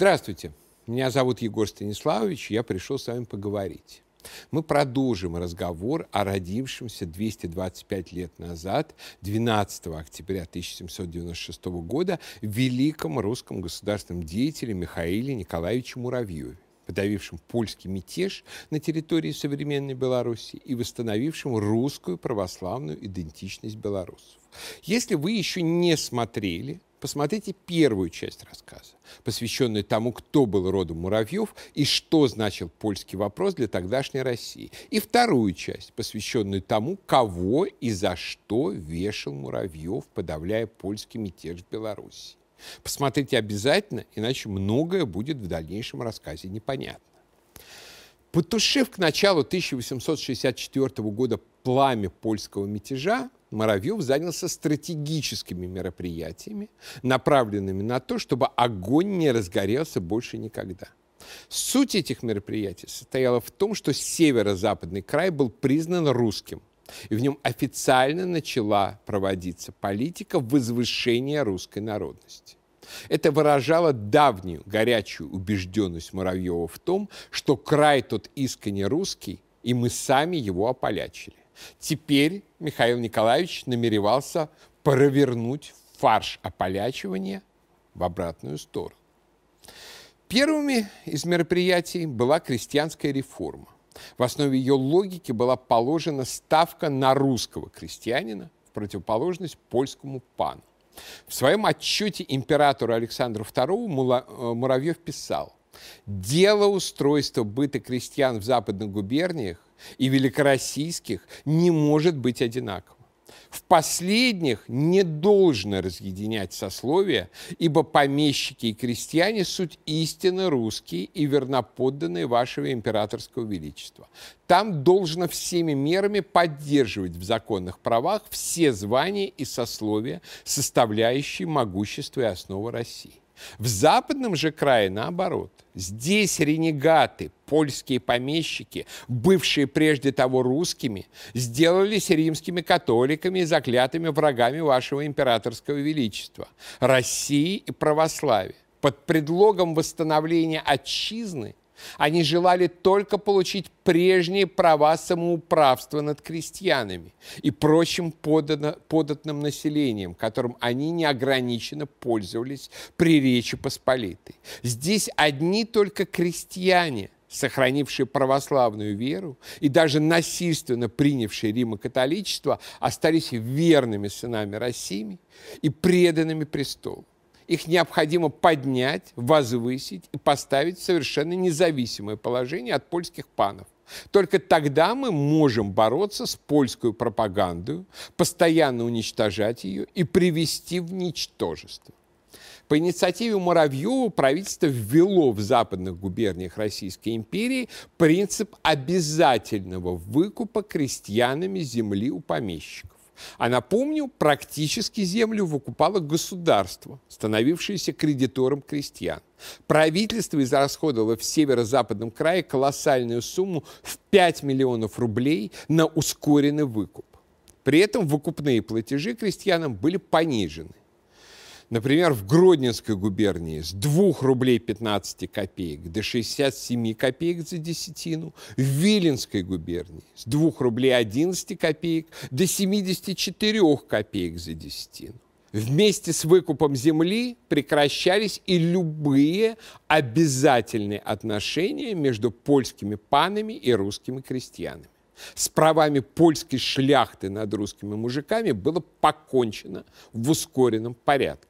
Здравствуйте, меня зовут Егор Станиславович, я пришел с вами поговорить. Мы продолжим разговор о родившемся 225 лет назад, 12 октября 1796 года, великом русском государственном деятеле Михаиле Николаевиче Муравьеве подавившим польский мятеж на территории современной Беларуси и восстановившим русскую православную идентичность белорусов. Если вы еще не смотрели посмотрите первую часть рассказа, посвященную тому, кто был родом Муравьев и что значил польский вопрос для тогдашней России. И вторую часть, посвященную тому, кого и за что вешал Муравьев, подавляя польский мятеж в Беларуси. Посмотрите обязательно, иначе многое будет в дальнейшем рассказе непонятно. Потушив к началу 1864 года пламя польского мятежа, Моровьев занялся стратегическими мероприятиями, направленными на то, чтобы огонь не разгорелся больше никогда. Суть этих мероприятий состояла в том, что северо-западный край был признан русским, и в нем официально начала проводиться политика возвышения русской народности. Это выражало давнюю горячую убежденность Муравьева в том, что край тот искренне русский, и мы сами его ополячили. Теперь Михаил Николаевич намеревался провернуть фарш ополячивания в обратную сторону. Первыми из мероприятий была крестьянская реформа. В основе ее логики была положена ставка на русского крестьянина в противоположность польскому пану. В своем отчете императору Александру II э, Муравьев писал, «Дело устройства быта крестьян в западных губерниях и великороссийских не может быть одинаково. В последних не должно разъединять сословия, ибо помещики и крестьяне – суть истинно русские и верноподданные вашего императорского величества. Там должно всеми мерами поддерживать в законных правах все звания и сословия, составляющие могущество и основу России. В западном же крае наоборот. Здесь ренегаты, польские помещики, бывшие прежде того русскими, сделались римскими католиками и заклятыми врагами вашего императорского величества, России и православия. Под предлогом восстановления отчизны они желали только получить прежние права самоуправства над крестьянами и прочим податным населением, которым они неограниченно пользовались при Речи Посполитой. Здесь одни только крестьяне – сохранившие православную веру и даже насильственно принявшие римокатоличество, остались верными сынами России и преданными престолу их необходимо поднять, возвысить и поставить в совершенно независимое положение от польских панов. Только тогда мы можем бороться с польской пропагандой, постоянно уничтожать ее и привести в ничтожество. По инициативе Муравьева правительство ввело в западных губерниях Российской империи принцип обязательного выкупа крестьянами земли у помещиков. А напомню, практически землю выкупало государство, становившееся кредитором крестьян. Правительство израсходовало в северо-западном крае колоссальную сумму в 5 миллионов рублей на ускоренный выкуп. При этом выкупные платежи крестьянам были понижены. Например, в Гродненской губернии с 2 рублей 15 копеек до 67 копеек за десятину, в Виленской губернии с 2 рублей 11 копеек до 74 копеек за десятину. Вместе с выкупом земли прекращались и любые обязательные отношения между польскими панами и русскими крестьянами. С правами польской шляхты над русскими мужиками было покончено в ускоренном порядке.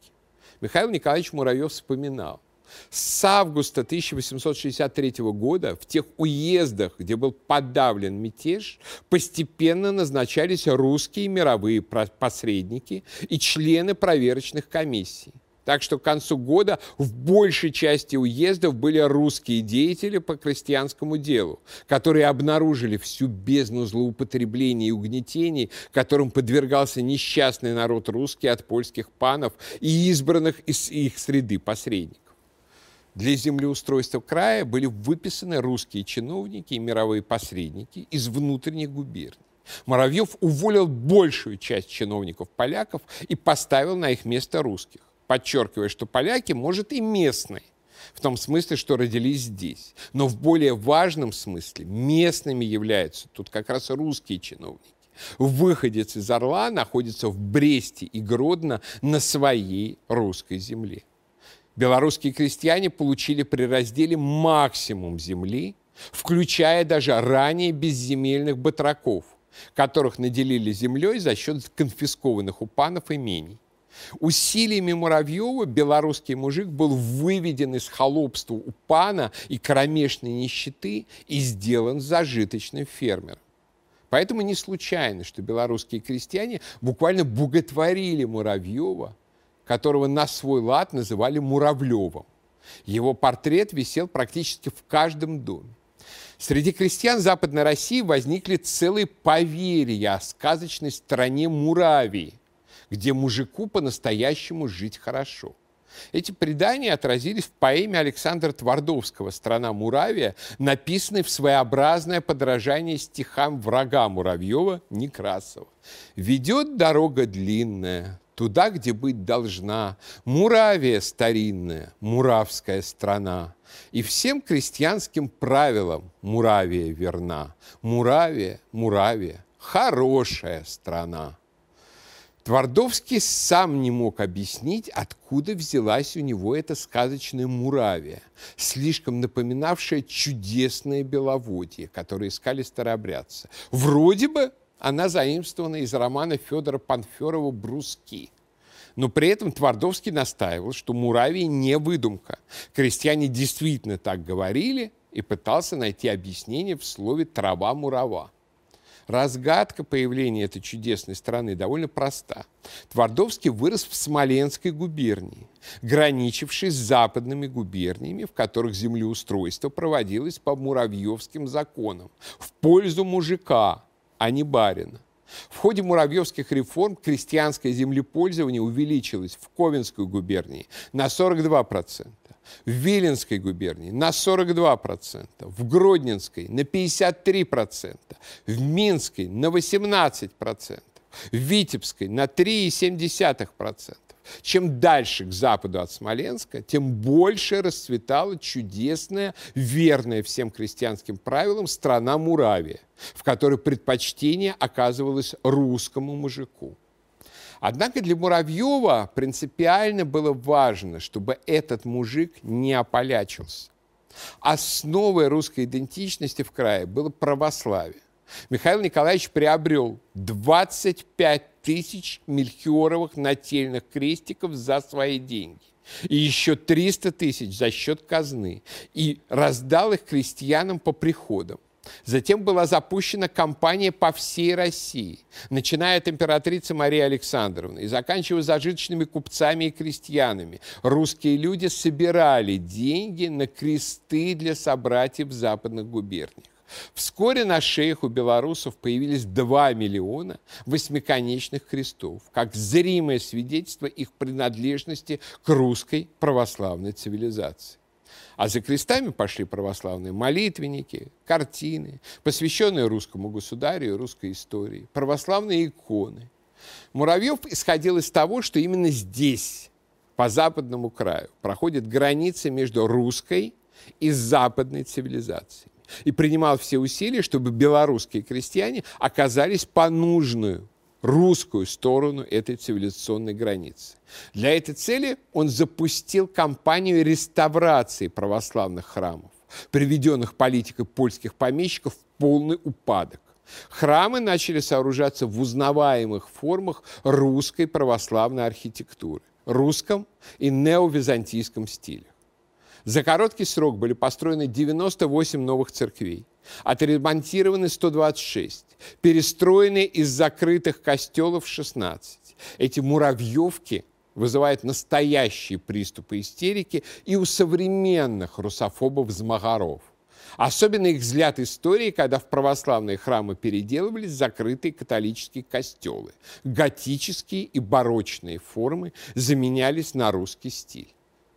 Михаил Николаевич Муравьев вспоминал. С августа 1863 года в тех уездах, где был подавлен мятеж, постепенно назначались русские мировые посредники и члены проверочных комиссий. Так что к концу года в большей части уездов были русские деятели по крестьянскому делу, которые обнаружили всю бездну злоупотреблений и угнетений, которым подвергался несчастный народ русский от польских панов и избранных из их среды посредников. Для землеустройства края были выписаны русские чиновники и мировые посредники из внутренних губерний. Муравьев уволил большую часть чиновников-поляков и поставил на их место русских, подчеркивая, что поляки, может, и местные, в том смысле, что родились здесь. Но в более важном смысле местными являются тут как раз русские чиновники. Выходец из Орла находится в Бресте и Гродно на своей русской земле. Белорусские крестьяне получили при разделе максимум земли, включая даже ранее безземельных батраков, которых наделили землей за счет конфискованных у панов имений. Усилиями Муравьева белорусский мужик был выведен из холопства у пана и кромешной нищеты и сделан зажиточным фермером. Поэтому не случайно, что белорусские крестьяне буквально боготворили Муравьева, которого на свой лад называли Муравлевым. Его портрет висел практически в каждом доме. Среди крестьян Западной России возникли целые поверья о сказочной стране Муравии, где мужику по-настоящему жить хорошо. Эти предания отразились в поэме Александра Твардовского «Страна Муравия», написанной в своеобразное подражание стихам врага Муравьева Некрасова. «Ведет дорога длинная, туда, где быть должна, Муравия старинная, муравская страна. И всем крестьянским правилам Муравия верна. Муравия, Муравия, хорошая страна. Твардовский сам не мог объяснить, откуда взялась у него эта сказочная Муравия, слишком напоминавшая чудесное беловодье, которое искали старообрядцы. Вроде бы она заимствована из романа Федора Панферова «Бруски». Но при этом Твардовский настаивал, что Муравия не выдумка. Крестьяне действительно так говорили и пытался найти объяснение в слове «трава-мурава». Разгадка появления этой чудесной страны довольно проста. Твардовский вырос в Смоленской губернии, граничившей с западными губерниями, в которых землеустройство проводилось по муравьевским законам в пользу мужика, а не барина. В ходе муравьевских реформ крестьянское землепользование увеличилось в Ковенской губернии на 42%, в Виленской губернии на 42%, в Гродненской на 53%, в Минской на 18%, в Витебской на 3,7%. Чем дальше к западу от Смоленска, тем больше расцветала чудесная, верная всем крестьянским правилам страна Муравия, в которой предпочтение оказывалось русскому мужику. Однако для Муравьева принципиально было важно, чтобы этот мужик не ополячился. Основой русской идентичности в крае было православие. Михаил Николаевич приобрел 25 тысяч мельхиоровых нательных крестиков за свои деньги и еще 300 тысяч за счет казны, и раздал их крестьянам по приходам. Затем была запущена кампания по всей России, начиная от императрицы Марии Александровны и заканчивая зажиточными купцами и крестьянами. Русские люди собирали деньги на кресты для собратьев западных губерниях. Вскоре на шеях у белорусов появились 2 миллиона восьмиконечных крестов, как зримое свидетельство их принадлежности к русской православной цивилизации. А за крестами пошли православные молитвенники, картины, посвященные русскому государю и русской истории, православные иконы. Муравьев исходил из того, что именно здесь, по западному краю, проходит граница между русской и западной цивилизацией. И принимал все усилия, чтобы белорусские крестьяне оказались по нужную русскую сторону этой цивилизационной границы. Для этой цели он запустил кампанию реставрации православных храмов, приведенных политикой польских помещиков в полный упадок. Храмы начали сооружаться в узнаваемых формах русской православной архитектуры, русском и неовизантийском стилях. За короткий срок были построены 98 новых церквей, отремонтированы 126, перестроены из закрытых костелов 16. Эти муравьевки вызывают настоящие приступы истерики и у современных русофобов-змагаров. Особенно их взгляд истории, когда в православные храмы переделывались закрытые католические костелы. Готические и барочные формы заменялись на русский стиль.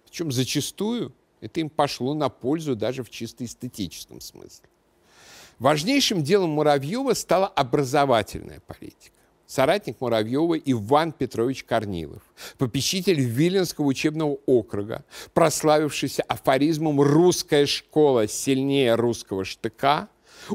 Причем зачастую Это им пошло на пользу даже в чисто эстетическом смысле. Важнейшим делом Муравьева стала образовательная политика. Соратник Муравьева Иван Петрович Корнилов, попечитель Виленского учебного округа, прославившийся афоризмом «Русская школа сильнее русского штыка»,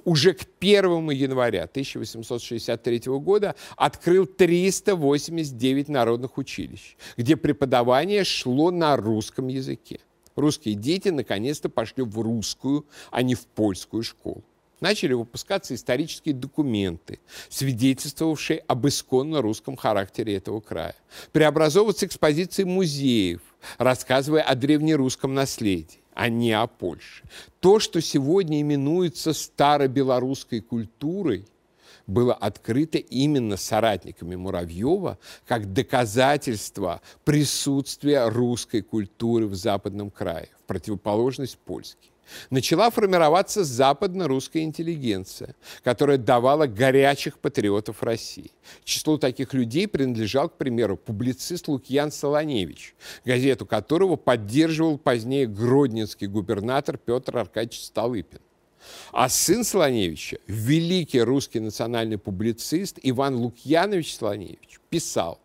уже к 1 января 1863 года открыл 389 народных училищ, где преподавание шло на русском языке. Русские дети наконец-то пошли в русскую, а не в польскую школу начали выпускаться исторические документы, свидетельствовавшие об исконно русском характере этого края. Преобразовываться экспозиции музеев, рассказывая о древнерусском наследии, а не о Польше. То, что сегодня именуется старобелорусской культурой, было открыто именно соратниками Муравьева как доказательство присутствия русской культуры в западном крае, в противоположность польской начала формироваться западно-русская интеллигенция, которая давала горячих патриотов России. Числу таких людей принадлежал, к примеру, публицист Лукьян Солоневич, газету которого поддерживал позднее гродненский губернатор Петр Аркадьевич Столыпин. А сын Солоневича, великий русский национальный публицист Иван Лукьянович Солоневич, писал,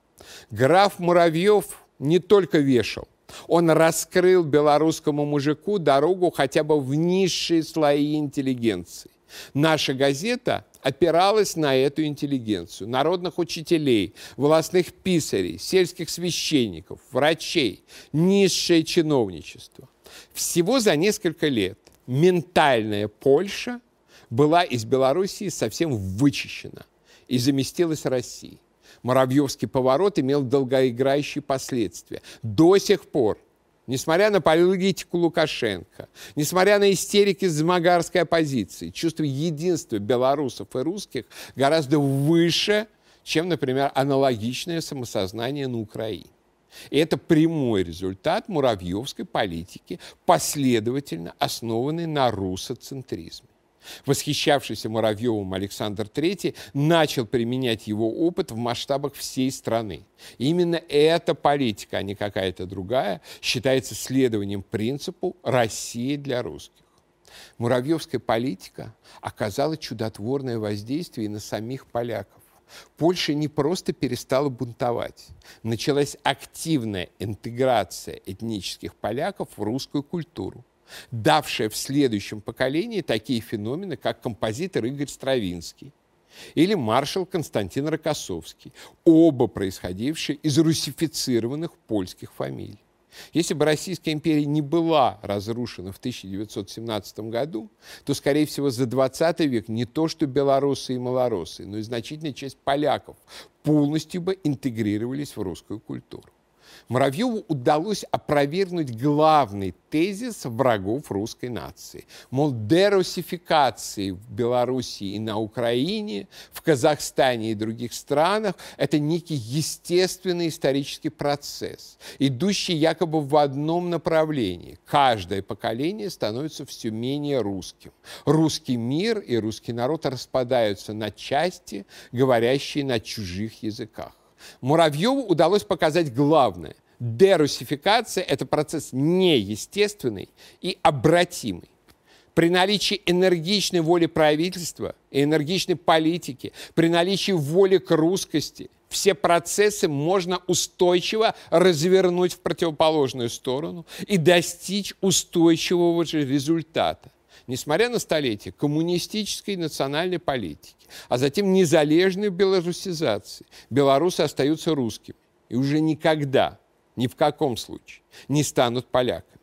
«Граф Муравьев не только вешал, он раскрыл белорусскому мужику дорогу хотя бы в низшие слои интеллигенции. Наша газета опиралась на эту интеллигенцию, народных учителей, властных писарей, сельских священников, врачей, низшее чиновничество. Всего за несколько лет ментальная Польша была из Белоруссии совсем вычищена и заместилась Россией. Муравьевский поворот имел долгоиграющие последствия. До сих пор Несмотря на политику Лукашенко, несмотря на истерики замагарской оппозиции, чувство единства белорусов и русских гораздо выше, чем, например, аналогичное самосознание на Украине. И это прямой результат муравьевской политики, последовательно основанной на русоцентризме. Восхищавшийся Муравьевым Александр III начал применять его опыт в масштабах всей страны. Именно эта политика, а не какая-то другая, считается следованием принципу «Россия для русских». Муравьевская политика оказала чудотворное воздействие и на самих поляков. Польша не просто перестала бунтовать. Началась активная интеграция этнических поляков в русскую культуру давшая в следующем поколении такие феномены, как композитор Игорь Стравинский или маршал Константин Рокоссовский, оба происходившие из русифицированных польских фамилий. Если бы Российская империя не была разрушена в 1917 году, то, скорее всего, за 20 век не то что белорусы и малоросы, но и значительная часть поляков полностью бы интегрировались в русскую культуру. Муравьеву удалось опровергнуть главный тезис врагов русской нации. Мол, дерусификации в Белоруссии и на Украине, в Казахстане и других странах – это некий естественный исторический процесс, идущий якобы в одном направлении. Каждое поколение становится все менее русским. Русский мир и русский народ распадаются на части, говорящие на чужих языках. Муравьеву удалось показать главное. Дерусификация – это процесс неестественный и обратимый. При наличии энергичной воли правительства и энергичной политики, при наличии воли к русскости, все процессы можно устойчиво развернуть в противоположную сторону и достичь устойчивого же результата несмотря на столетия коммунистической национальной политики, а затем незалежной белорусизации, белорусы остаются русскими и уже никогда, ни в каком случае, не станут поляками.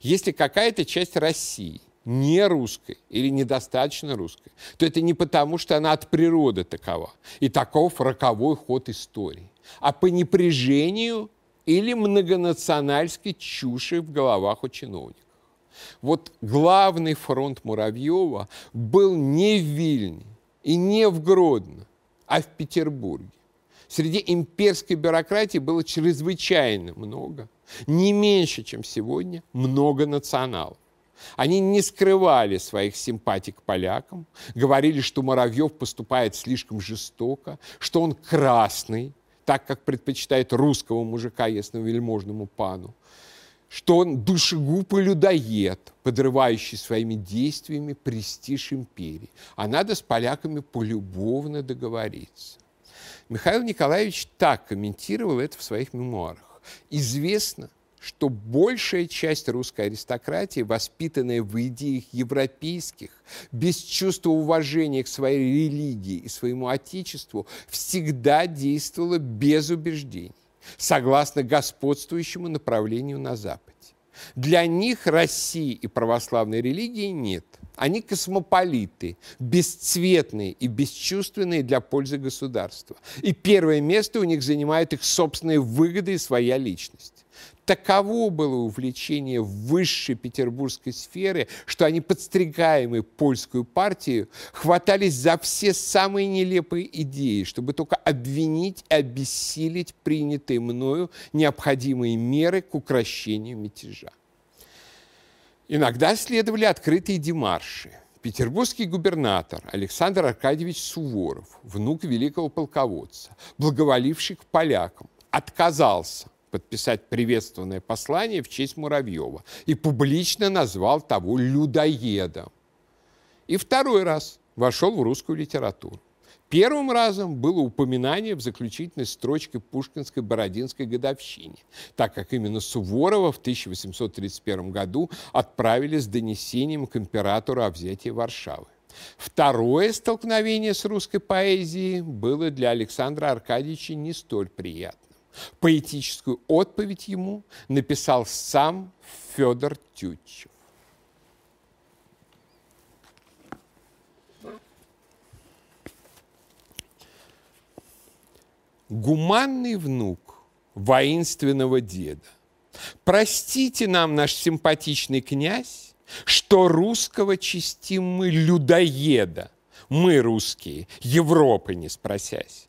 Если какая-то часть России не русской или недостаточно русской, то это не потому, что она от природы такова, и таков роковой ход истории, а по непряжению или многонациональской чуши в головах у чиновников. Вот главный фронт Муравьева был не в Вильне и не в Гродно, а в Петербурге. Среди имперской бюрократии было чрезвычайно много, не меньше, чем сегодня, много националов. Они не скрывали своих симпатий к полякам, говорили, что Муравьев поступает слишком жестоко, что он красный, так как предпочитает русского мужика ясновельможному пану, что он душегуб и людоед, подрывающий своими действиями престиж империи. А надо с поляками полюбовно договориться. Михаил Николаевич так комментировал это в своих мемуарах. Известно, что большая часть русской аристократии, воспитанная в идеях европейских, без чувства уважения к своей религии и своему отечеству, всегда действовала без убеждений, согласно господствующему направлению на Западе. Для них России и православной религии нет. Они космополиты, бесцветные и бесчувственные для пользы государства. И первое место у них занимают их собственные выгоды и своя личность. Таково было увлечение высшей петербургской сферы, что они, подстригаемые польскую партию, хватались за все самые нелепые идеи, чтобы только обвинить и обессилить принятые мною необходимые меры к укрощению мятежа. Иногда следовали открытые демарши. Петербургский губернатор Александр Аркадьевич Суворов, внук великого полководца, благоволивший к полякам, отказался подписать приветственное послание в честь Муравьева и публично назвал того людоедом. И второй раз вошел в русскую литературу. Первым разом было упоминание в заключительной строчке Пушкинской Бородинской годовщине, так как именно Суворова в 1831 году отправили с донесением к императору о взятии Варшавы. Второе столкновение с русской поэзией было для Александра Аркадьевича не столь приятным. Поэтическую отповедь ему написал сам Федор Тютчев. Гуманный внук воинственного деда, простите нам, наш симпатичный князь, что русского чистим мы людоеда, мы русские, Европы не спросясь.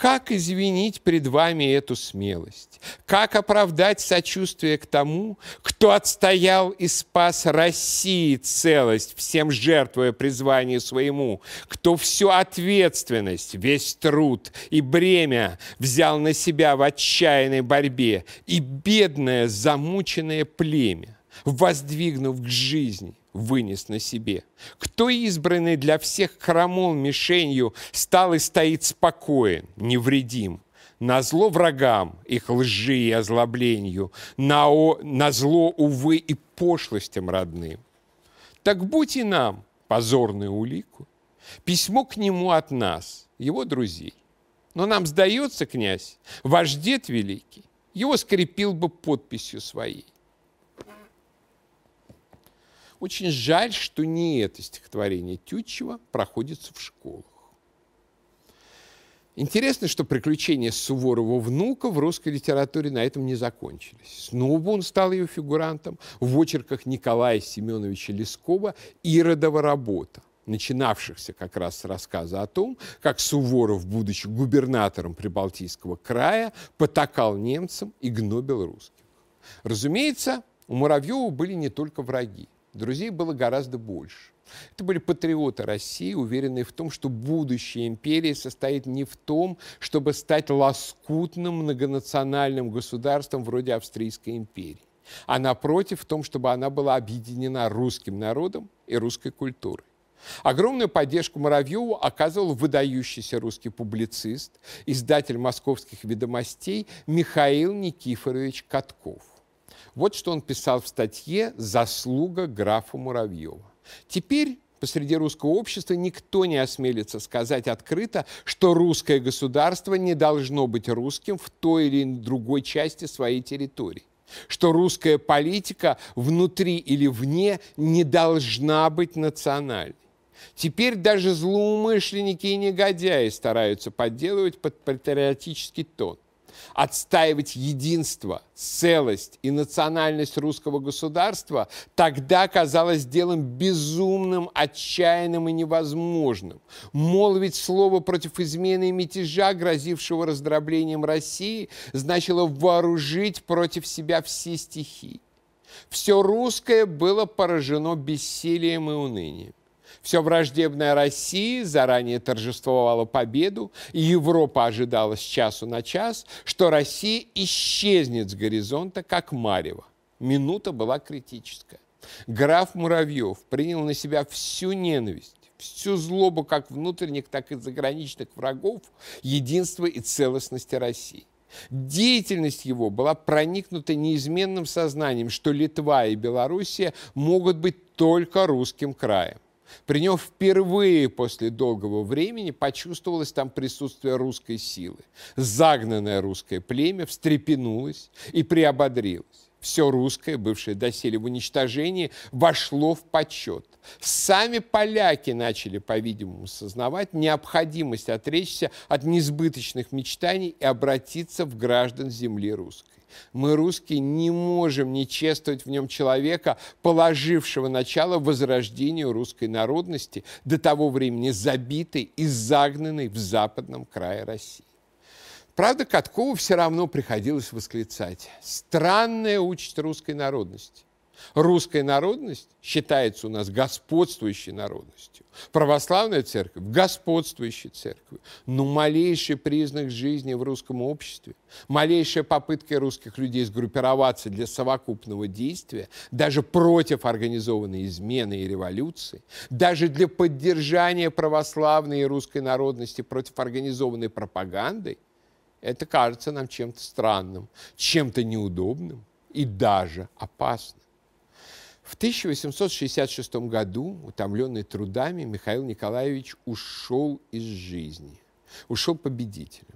Как извинить пред вами эту смелость? Как оправдать сочувствие к тому, кто отстоял и спас России целость, всем жертвуя призванию своему, кто всю ответственность, весь труд и бремя взял на себя в отчаянной борьбе, и бедное замученное племя, воздвигнув к жизни, вынес на себе? Кто избранный для всех хромол мишенью стал и стоит спокоен, невредим? На зло врагам, их лжи и озлоблению, на, о, на зло, увы, и пошлостям родным. Так будь и нам позорную улику, письмо к нему от нас, его друзей. Но нам сдается, князь, ваш дед великий, его скрепил бы подписью своей. Очень жаль, что не это стихотворение Тютчева проходится в школах. Интересно, что приключения Суворова внука в русской литературе на этом не закончились. Снова он стал ее фигурантом в очерках Николая Семеновича Лескова «Иродова работа», начинавшихся как раз с рассказа о том, как Суворов, будучи губернатором Прибалтийского края, потакал немцам и гнобил русских. Разумеется, у Муравьева были не только враги. Друзей было гораздо больше. Это были патриоты России, уверенные в том, что будущее империи состоит не в том, чтобы стать лоскутным многонациональным государством вроде Австрийской империи, а напротив в том, чтобы она была объединена русским народом и русской культурой. Огромную поддержку Муравьеву оказывал выдающийся русский публицист, издатель московских ведомостей Михаил Никифорович Катков. Вот что он писал в статье «Заслуга графа Муравьева». Теперь посреди русского общества никто не осмелится сказать открыто, что русское государство не должно быть русским в той или другой части своей территории что русская политика внутри или вне не должна быть национальной. Теперь даже злоумышленники и негодяи стараются подделывать под патриотический тон отстаивать единство, целость и национальность русского государства тогда казалось делом безумным, отчаянным и невозможным. Молвить слово против измены и мятежа, грозившего раздроблением России, значило вооружить против себя все стихии. Все русское было поражено бессилием и унынием. Все враждебное России заранее торжествовало победу, и Европа ожидала с часу на час, что Россия исчезнет с горизонта, как марево. Минута была критическая. Граф Муравьев принял на себя всю ненависть, всю злобу как внутренних, так и заграничных врагов единства и целостности России. Деятельность его была проникнута неизменным сознанием, что Литва и Белоруссия могут быть только русским краем. При нем впервые после долгого времени почувствовалось там присутствие русской силы. Загнанное русское племя встрепенулось и приободрилось. Все русское, бывшее доселе в уничтожении, вошло в почет. Сами поляки начали, по-видимому, сознавать необходимость отречься от несбыточных мечтаний и обратиться в граждан земли русской. Мы, русские, не можем не чествовать в нем человека, положившего начало возрождению русской народности, до того времени забитой и загнанной в западном крае России. Правда, Каткову все равно приходилось восклицать. Странная участь русской народности. Русская народность считается у нас господствующей народностью. Православная церковь – господствующей церковью. Но малейший признак жизни в русском обществе, малейшая попытка русских людей сгруппироваться для совокупного действия, даже против организованной измены и революции, даже для поддержания православной и русской народности против организованной пропаганды – это кажется нам чем-то странным, чем-то неудобным и даже опасным. В 1866 году, утомленный трудами, Михаил Николаевич ушел из жизни, ушел победителем.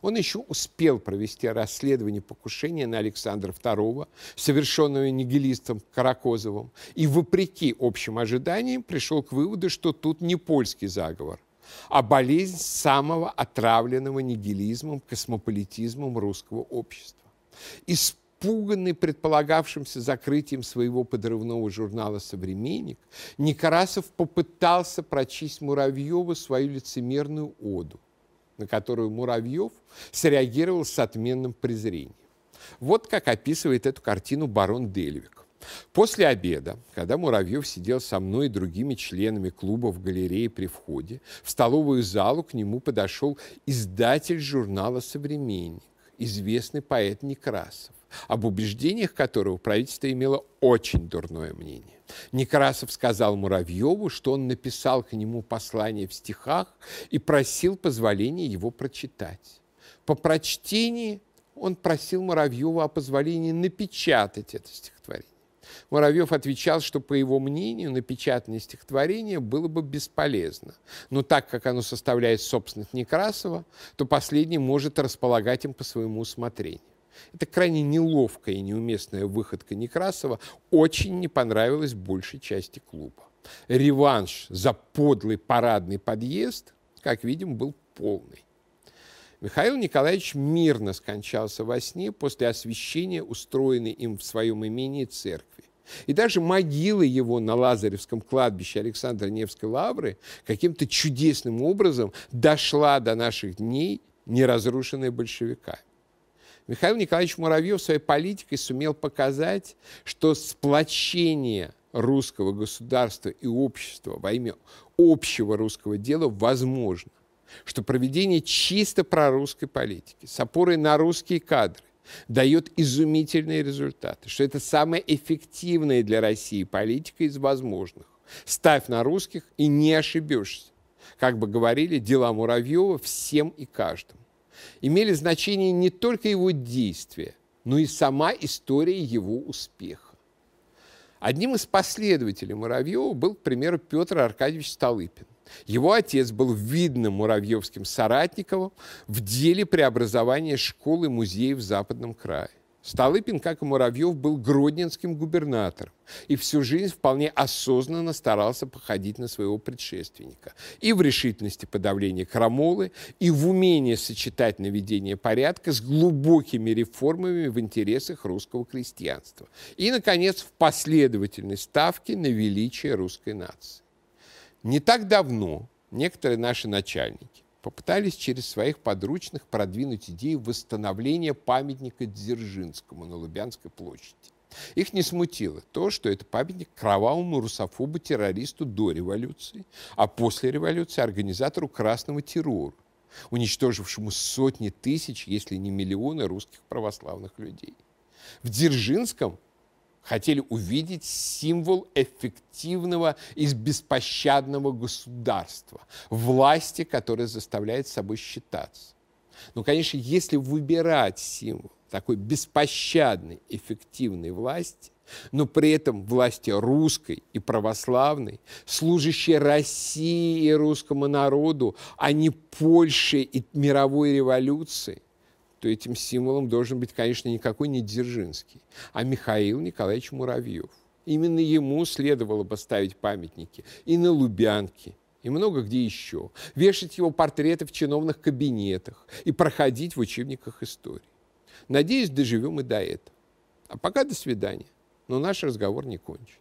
Он еще успел провести расследование покушения на Александра II, совершенного нигилистом Каракозовым, и, вопреки общим ожиданиям, пришел к выводу, что тут не польский заговор, а болезнь самого отравленного нигилизмом, космополитизмом русского общества. Исп испуганный предполагавшимся закрытием своего подрывного журнала «Современник», Некрасов попытался прочесть Муравьеву свою лицемерную оду, на которую Муравьев среагировал с отменным презрением. Вот как описывает эту картину барон Дельвик. После обеда, когда Муравьев сидел со мной и другими членами клуба в галерее при входе, в столовую залу к нему подошел издатель журнала «Современник», известный поэт Некрасов об убеждениях которого правительство имело очень дурное мнение. Некрасов сказал Муравьеву, что он написал к нему послание в стихах и просил позволения его прочитать. По прочтении он просил Муравьева о позволении напечатать это стихотворение. Муравьев отвечал, что, по его мнению, напечатанное стихотворение было бы бесполезно. Но так как оно составляет собственность Некрасова, то последний может располагать им по своему усмотрению. Это крайне неловкая и неуместная выходка Некрасова очень не понравилась большей части клуба. Реванш за подлый парадный подъезд, как видим, был полный. Михаил Николаевич мирно скончался во сне после освящения, устроенной им в своем имении церкви. И даже могила его на Лазаревском кладбище Александра Невской лавры каким-то чудесным образом дошла до наших дней, не разрушенная большевиками. Михаил Николаевич Муравьев своей политикой сумел показать, что сплочение русского государства и общества во имя общего русского дела возможно, что проведение чисто прорусской политики с опорой на русские кадры дает изумительные результаты, что это самая эффективная для России политика из возможных. Ставь на русских и не ошибешься. Как бы говорили, дела Муравьева всем и каждому имели значение не только его действия, но и сама история его успеха. Одним из последователей Муравьева был, к примеру, Петр Аркадьевич Столыпин. Его отец был видным муравьевским соратником в деле преобразования школ и музеев в Западном крае. Столыпин, как и Муравьев, был гродненским губернатором и всю жизнь вполне осознанно старался походить на своего предшественника. И в решительности подавления крамолы, и в умении сочетать наведение порядка с глубокими реформами в интересах русского крестьянства. И, наконец, в последовательной ставке на величие русской нации. Не так давно некоторые наши начальники попытались через своих подручных продвинуть идею восстановления памятника Дзержинскому на Лубянской площади. Их не смутило то, что это памятник кровавому русофобу-террористу до революции, а после революции организатору красного террора, уничтожившему сотни тысяч, если не миллионы русских православных людей. В Дзержинском хотели увидеть символ эффективного и беспощадного государства, власти, которая заставляет собой считаться. Но, конечно, если выбирать символ такой беспощадной, эффективной власти, но при этом власти русской и православной, служащей России и русскому народу, а не Польше и мировой революции, то этим символом должен быть, конечно, никакой не Дзержинский, а Михаил Николаевич Муравьев. Именно ему следовало бы ставить памятники и на Лубянке, и много где еще, вешать его портреты в чиновных кабинетах и проходить в учебниках истории. Надеюсь, доживем и до этого. А пока до свидания. Но наш разговор не кончен.